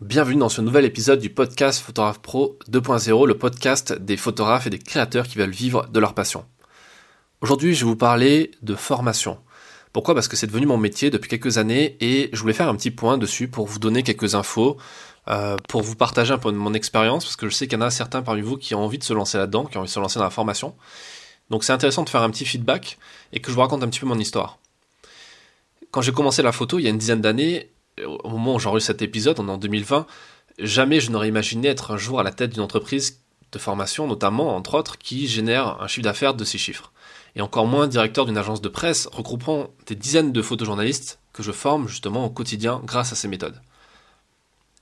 Bienvenue dans ce nouvel épisode du podcast Photographe Pro 2.0, le podcast des photographes et des créateurs qui veulent vivre de leur passion. Aujourd'hui, je vais vous parler de formation. Pourquoi? Parce que c'est devenu mon métier depuis quelques années et je voulais faire un petit point dessus pour vous donner quelques infos, euh, pour vous partager un peu mon expérience, parce que je sais qu'il y en a certains parmi vous qui ont envie de se lancer là-dedans, qui ont envie de se lancer dans la formation. Donc c'est intéressant de faire un petit feedback et que je vous raconte un petit peu mon histoire. Quand j'ai commencé la photo il y a une dizaine d'années, au moment où j'enregistre cet épisode, on est en 2020, jamais je n'aurais imaginé être un jour à la tête d'une entreprise de formation, notamment, entre autres, qui génère un chiffre d'affaires de six chiffres. Et encore moins directeur d'une agence de presse regroupant des dizaines de photojournalistes que je forme justement au quotidien grâce à ces méthodes.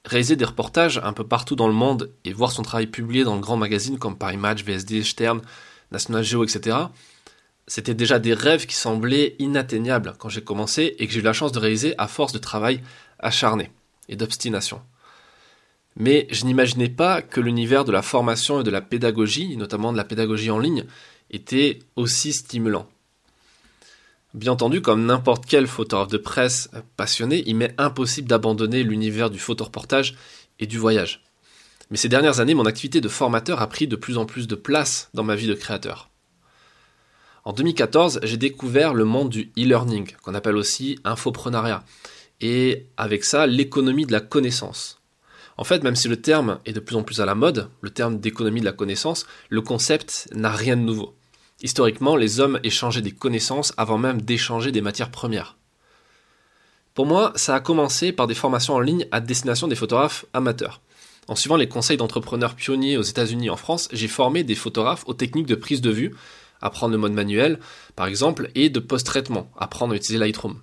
Réaliser des reportages un peu partout dans le monde et voir son travail publié dans de grands magazines comme Paris Match, VSD, Stern, National Geo, etc., c'était déjà des rêves qui semblaient inatteignables quand j'ai commencé et que j'ai eu la chance de réaliser à force de travail acharné et d'obstination. Mais je n'imaginais pas que l'univers de la formation et de la pédagogie, notamment de la pédagogie en ligne, était aussi stimulant. Bien entendu, comme n'importe quel photographe de presse passionné, il m'est impossible d'abandonner l'univers du photoreportage et du voyage. Mais ces dernières années, mon activité de formateur a pris de plus en plus de place dans ma vie de créateur. En 2014, j'ai découvert le monde du e-learning, qu'on appelle aussi infoprenariat, et avec ça l'économie de la connaissance. En fait, même si le terme est de plus en plus à la mode, le terme d'économie de la connaissance, le concept n'a rien de nouveau. Historiquement, les hommes échangeaient des connaissances avant même d'échanger des matières premières. Pour moi, ça a commencé par des formations en ligne à destination des photographes amateurs. En suivant les conseils d'entrepreneurs pionniers aux États-Unis et en France, j'ai formé des photographes aux techniques de prise de vue, apprendre le mode manuel par exemple, et de post-traitement, apprendre à utiliser Lightroom.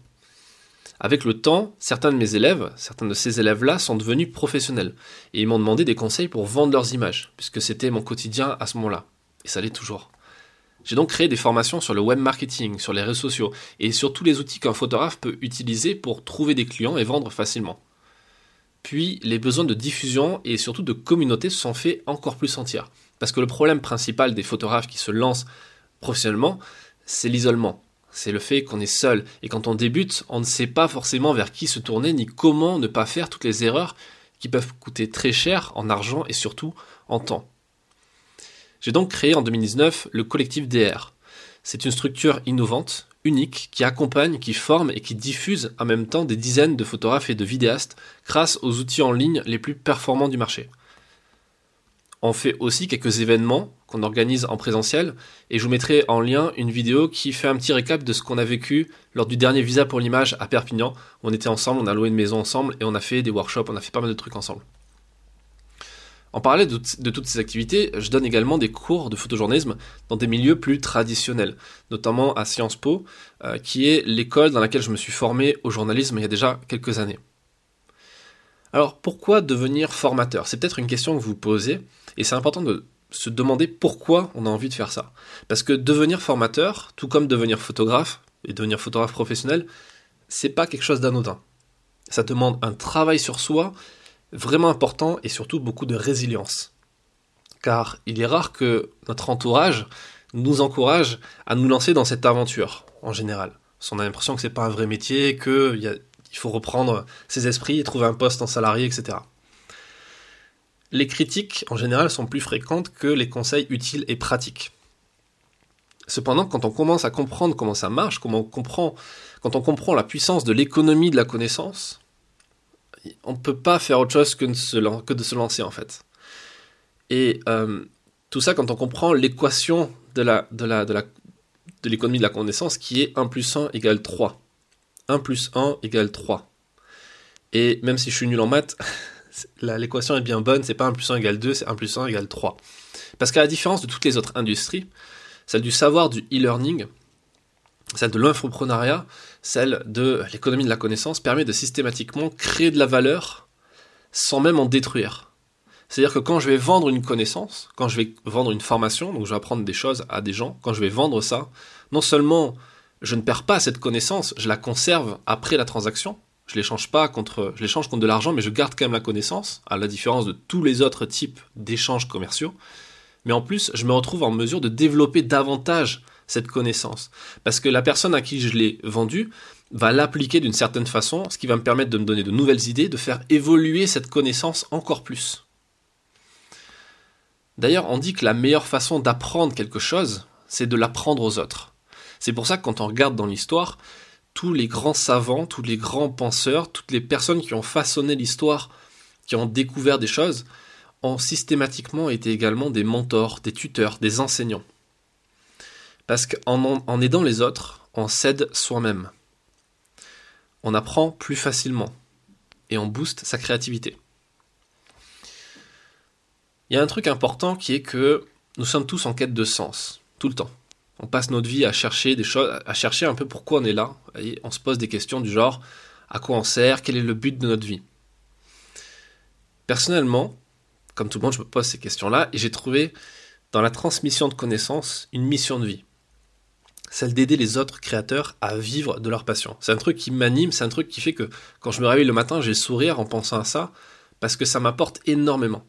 Avec le temps, certains de mes élèves, certains de ces élèves-là sont devenus professionnels et ils m'ont demandé des conseils pour vendre leurs images, puisque c'était mon quotidien à ce moment-là. Et ça l'est toujours. J'ai donc créé des formations sur le web marketing, sur les réseaux sociaux et sur tous les outils qu'un photographe peut utiliser pour trouver des clients et vendre facilement. Puis les besoins de diffusion et surtout de communauté se sont fait encore plus sentir. Parce que le problème principal des photographes qui se lancent professionnellement, c'est l'isolement c'est le fait qu'on est seul. Et quand on débute, on ne sait pas forcément vers qui se tourner, ni comment ne pas faire toutes les erreurs qui peuvent coûter très cher en argent et surtout en temps. J'ai donc créé en 2019 le collectif DR. C'est une structure innovante, unique, qui accompagne, qui forme et qui diffuse en même temps des dizaines de photographes et de vidéastes grâce aux outils en ligne les plus performants du marché. On fait aussi quelques événements qu'on organise en présentiel et je vous mettrai en lien une vidéo qui fait un petit récap de ce qu'on a vécu lors du dernier visa pour l'image à Perpignan. On était ensemble, on a loué une maison ensemble et on a fait des workshops, on a fait pas mal de trucs ensemble. En parallèle de, toutes ces activités, je donne également des cours de photojournalisme dans des milieux plus traditionnels, notamment à Sciences Po, euh, qui est l'école dans laquelle je me suis formé au journalisme il y a déjà quelques années. Alors pourquoi devenir formateur? C'est peut-être une question que vous posez, et c'est important de se demander pourquoi on a envie de faire ça. Parce que devenir formateur, tout comme devenir photographe, et devenir photographe professionnel, c'est pas quelque chose d'anodin. Ça demande un travail sur soi vraiment important et surtout beaucoup de résilience. Car il est rare que notre entourage nous encourage à nous lancer dans cette aventure, en général. On a l'impression que c'est pas un vrai métier, qu'il il faut reprendre ses esprits et trouver un poste en salarié, etc. Les critiques, en général, sont plus fréquentes que les conseils utiles et pratiques. Cependant, quand on commence à comprendre comment ça marche, quand on comprend la puissance de l'économie de la connaissance, on ne peut pas faire autre chose que de se, lancer en fait. Et euh, tout ça quand on comprend l'équation de l'économie de, la, de la connaissance qui est 1 plus 1 égale 3. 1 plus 1 égale 3. Et même si je suis nul en maths, l'équation est bien bonne, c'est pas 1 plus 1 égale 2, c'est 1 plus 1 égale 3. Parce qu'à la différence de toutes les autres industries, celle du savoir du e-learning, celle de l'infoprenariat, celle de l'économie de la connaissance, permet de systématiquement créer de la valeur sans même en détruire. C'est-à-dire que quand je vais vendre une connaissance, quand je vais vendre une formation, donc je vais apprendre des choses à des gens, quand je vais vendre ça, non seulement je ne perds pas cette connaissance, je la conserve après la transaction. Je l'échange pas contre, contre de l'argent, mais je garde quand même la connaissance, à la différence de tous les autres types d'échanges commerciaux. Mais en plus, je me retrouve en mesure de développer davantage cette connaissance. Parce que la personne à qui je l'ai vendue va l'appliquer d'une certaine façon, ce qui va me permettre de me donner de nouvelles idées, de faire évoluer cette connaissance encore plus. D'ailleurs, on dit que la meilleure façon d'apprendre quelque chose, c'est de l'apprendre aux autres. C'est pour ça que quand on regarde dans l'histoire, tous les grands savants, tous les grands penseurs, toutes les personnes qui ont façonné l'histoire, qui ont découvert des choses, ont systématiquement été également des mentors, des tuteurs, des enseignants. Parce qu'en en aidant les autres, on s'aide soi-même. On apprend plus facilement et on booste sa créativité. Il y a un truc important qui est que nous sommes tous en quête de sens, tout le temps. On passe notre vie à chercher des choses, à chercher un peu pourquoi on est là. Et on se pose des questions du genre à quoi on sert, quel est le but de notre vie? Personnellement, comme tout le monde, je me pose ces questions-là et j'ai trouvé dans la transmission de connaissances une mission de vie. Celle d'aider les autres créateurs à vivre de leur passion. C'est un truc qui m'anime, c'est un truc qui fait que quand je me réveille le matin, j'ai le sourire en pensant à ça, parce que ça m'apporte énormément.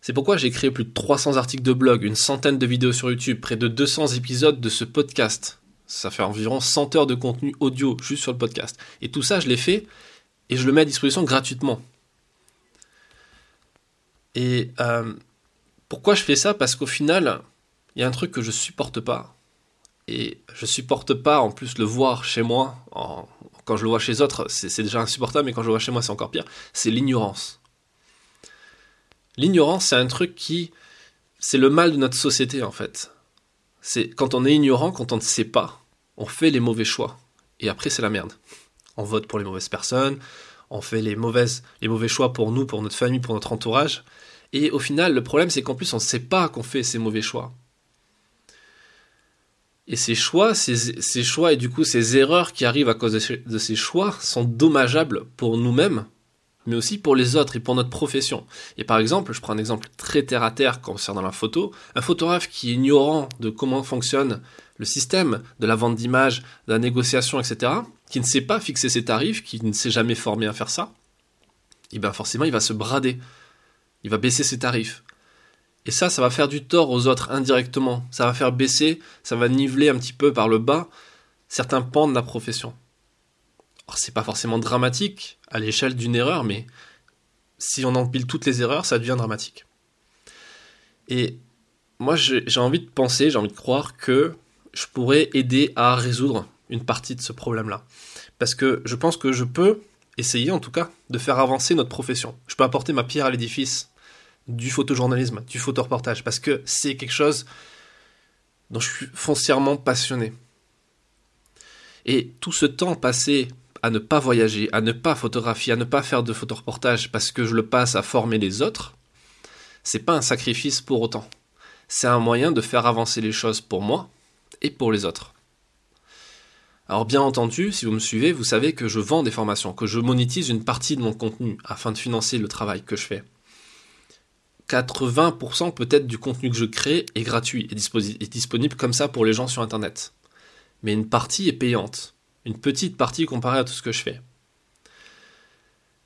C'est pourquoi j'ai créé plus de 300 articles de blog, une centaine de vidéos sur YouTube, près de 200 épisodes de ce podcast. Ça fait environ 100 heures de contenu audio juste sur le podcast. Et tout ça, je l'ai fait et je le mets à disposition gratuitement. Et euh, pourquoi je fais ça? Parce qu'au final, il y a un truc que je supporte pas. Et je supporte pas en plus le voir chez moi. quand je le vois chez autres, c'est déjà insupportable, mais quand je le vois chez moi, c'est encore pire. C'est l'ignorance. L'ignorance, c'est un truc qui. C'est le mal de notre société, en fait. C'est quand on est ignorant, quand on ne sait pas, on fait les mauvais choix. Et après, c'est la merde. On vote pour les mauvaises personnes, on fait les, mauvaises, les mauvais choix pour nous, pour notre famille, pour notre entourage. Et au final, le problème, c'est qu'en plus, on ne sait pas qu'on fait ces mauvais choix. Et ces choix, ces, choix et du coup ces erreurs qui arrivent à cause de ces, choix sont dommageables pour nous-mêmes, mais aussi pour les autres et pour notre profession. Et par exemple, je prends un exemple très terre à terre concernant la photo, un photographe qui est ignorant de comment fonctionne le système de la vente d'images, de la négociation, etc., qui ne sait pas fixer ses tarifs, qui ne s'est jamais formé à faire ça, et eh bien forcément il va se brader, il va baisser ses tarifs. Et ça, ça va faire du tort aux autres indirectement. Ça va faire baisser, ça va niveler un petit peu par le bas certains pans de la profession. C'est pas forcément dramatique à l'échelle d'une erreur, mais si on empile toutes les erreurs, ça devient dramatique. Et moi, j'ai envie de penser, j'ai envie de croire que je pourrais aider à résoudre une partie de ce problème-là. Parce que je pense que je peux essayer, en tout cas, de faire avancer notre profession. Je peux apporter ma pierre à l'édifice du photojournalisme, du photoreportage, parce que c'est quelque chose dont je suis foncièrement passionné. Et tout ce temps passé à ne pas voyager, à ne pas photographier, à ne pas faire de photoreportage parce que je le passe à former les autres, c'est pas un sacrifice pour autant. C'est un moyen de faire avancer les choses pour moi et pour les autres. Alors bien entendu, si vous me suivez, vous savez que je vends des formations, que je monétise une partie de mon contenu afin de financer le travail que je fais. 80% peut-être du contenu que je crée est gratuit et disponible comme ça pour les gens sur Internet. Mais une partie est payante. Une petite partie comparée à tout ce que je fais.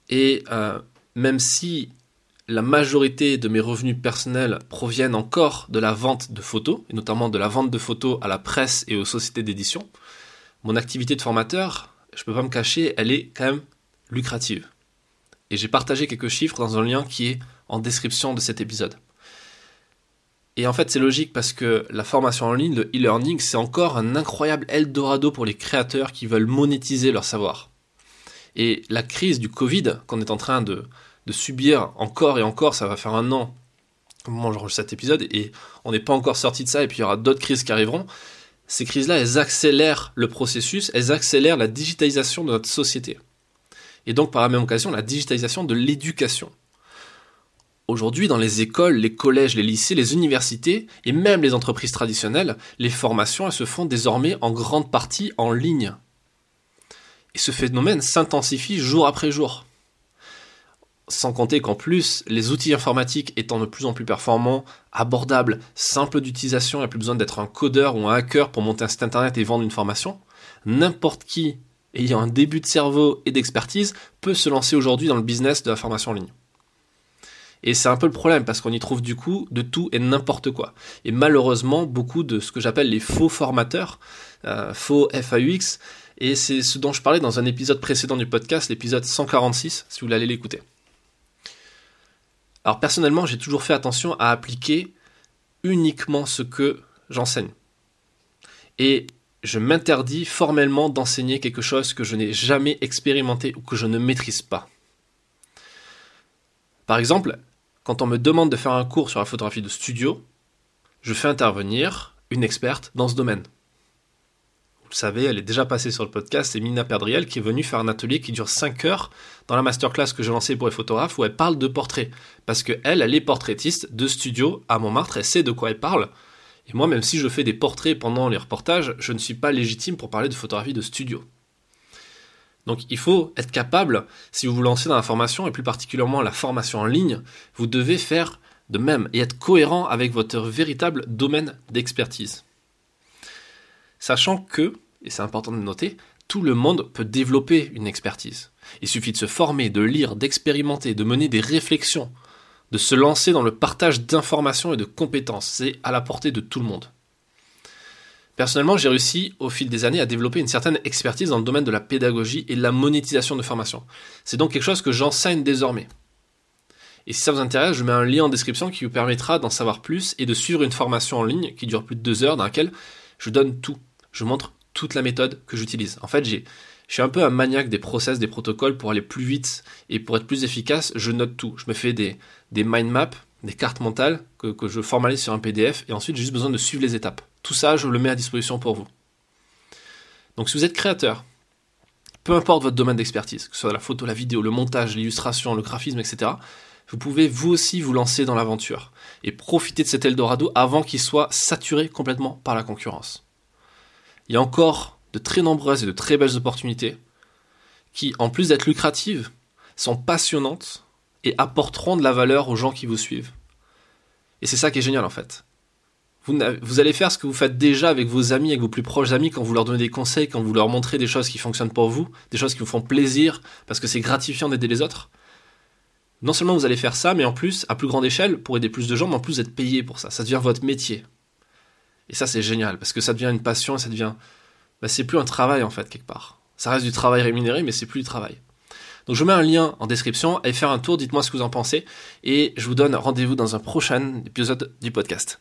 Et euh, même si la majorité de mes revenus personnels proviennent encore de la vente de photos, et notamment de la vente de photos à la presse et aux sociétés d'édition, mon activité de formateur, je ne peux pas me cacher, elle est quand même lucrative. Et j'ai partagé quelques chiffres dans un lien qui est en description de cet épisode. Et en fait, c'est logique parce que la formation en ligne, le e-learning, c'est encore un incroyable Eldorado pour les créateurs qui veulent monétiser leur savoir. Et la crise du Covid qu'on est en train de, subir encore et encore, ça va faire un an au moment où j'enregistre cet épisode, et on n'est pas encore sorti de ça, et puis il y aura d'autres crises qui arriveront. Ces crises-là, elles accélèrent le processus, elles accélèrent la digitalisation de notre société. Et donc, par la même occasion, la digitalisation de l'éducation. Aujourd'hui, dans les écoles, les collèges, les lycées, les universités et même les entreprises traditionnelles, les formations se font désormais en grande partie en ligne. Et ce phénomène s'intensifie jour après jour. Sans compter qu'en plus, les outils informatiques étant de plus en plus performants, abordables, simples d'utilisation, il n'y a plus besoin d'être un codeur ou un hacker pour monter un site internet et vendre une formation, n'importe qui ayant un début de cerveau et d'expertise peut se lancer aujourd'hui dans le business de la formation en ligne. Et c'est un peu le problème parce qu'on y trouve du coup de tout et n'importe quoi. Et malheureusement, beaucoup de ce que j'appelle les faux formateurs, euh, faux FAUX, et c'est ce dont je parlais dans un épisode précédent du podcast, l'épisode 146, si vous voulez l'écouter. Alors personnellement, j'ai toujours fait attention à appliquer uniquement ce que j'enseigne. Et je m'interdis formellement d'enseigner quelque chose que je n'ai jamais expérimenté ou que je ne maîtrise pas. Par exemple, quand on me demande de faire un cours sur la photographie de studio, je fais intervenir une experte dans ce domaine. Vous le savez, elle est déjà passée sur le podcast, c'est Mina Perdriel qui est venue faire un atelier qui dure 5 heures dans la masterclass que j'ai lancée pour les photographes où elle parle de portrait. Parce qu'elle, elle est portraitiste de studio à Montmartre, elle sait de quoi elle parle. Et moi, même si je fais des portraits pendant les reportages, je ne suis pas légitime pour parler de photographie de studio. Donc il faut être capable, si vous vous lancez dans la formation, et plus particulièrement la formation en ligne, vous devez faire de même et être cohérent avec votre véritable domaine d'expertise. Sachant que, et c'est important de noter, tout le monde peut développer une expertise. Il suffit de se former, de lire, d'expérimenter, de mener des réflexions, de se lancer dans le partage d'informations et de compétences. C'est à la portée de tout le monde. Personnellement, j'ai réussi au fil des années à développer une certaine expertise dans le domaine de la pédagogie et de la monétisation de formation. C'est donc quelque chose que j'enseigne désormais. Et si ça vous intéresse, je mets un lien en description qui vous permettra d'en savoir plus et de suivre une formation en ligne qui dure plus de deux heures dans laquelle je donne tout. Je montre toute la méthode que j'utilise. En fait, je suis un peu un maniaque des process, des protocoles pour aller plus vite et pour être plus efficace. Je note tout. Je me fais des, mind maps, des cartes mentales que je formalise sur un PDF et ensuite j'ai juste besoin de suivre les étapes. Tout ça, je le mets à disposition pour vous. Donc si vous êtes créateur, peu importe votre domaine d'expertise, que ce soit la photo, la vidéo, le montage, l'illustration, le graphisme, etc., vous pouvez vous aussi vous lancer dans l'aventure et profiter de cet Eldorado avant qu'il soit saturé complètement par la concurrence. Il y a encore de très nombreuses et de très belles opportunités qui, en plus d'être lucratives, sont passionnantes et apporteront de la valeur aux gens qui vous suivent. Et c'est ça qui est génial en fait. Vous, allez faire ce que vous faites déjà avec vos amis, avec vos plus proches amis, quand vous leur donnez des conseils, quand vous leur montrez des choses qui fonctionnent pour vous, des choses qui vous font plaisir, parce que c'est gratifiant d'aider les autres. Non seulement vous allez faire ça, mais en plus, à plus grande échelle, pour aider plus de gens, mais en plus vous êtes payé pour ça. Ça devient votre métier. Et ça, c'est génial, parce que ça devient une passion, ça devient bah, c'est plus un travail en fait quelque part. Ça reste du travail rémunéré, mais c'est plus du travail. Donc je mets un lien en description, allez faire un tour, dites-moi ce que vous en pensez, et je vous donne rendez-vous dans un prochain épisode du podcast.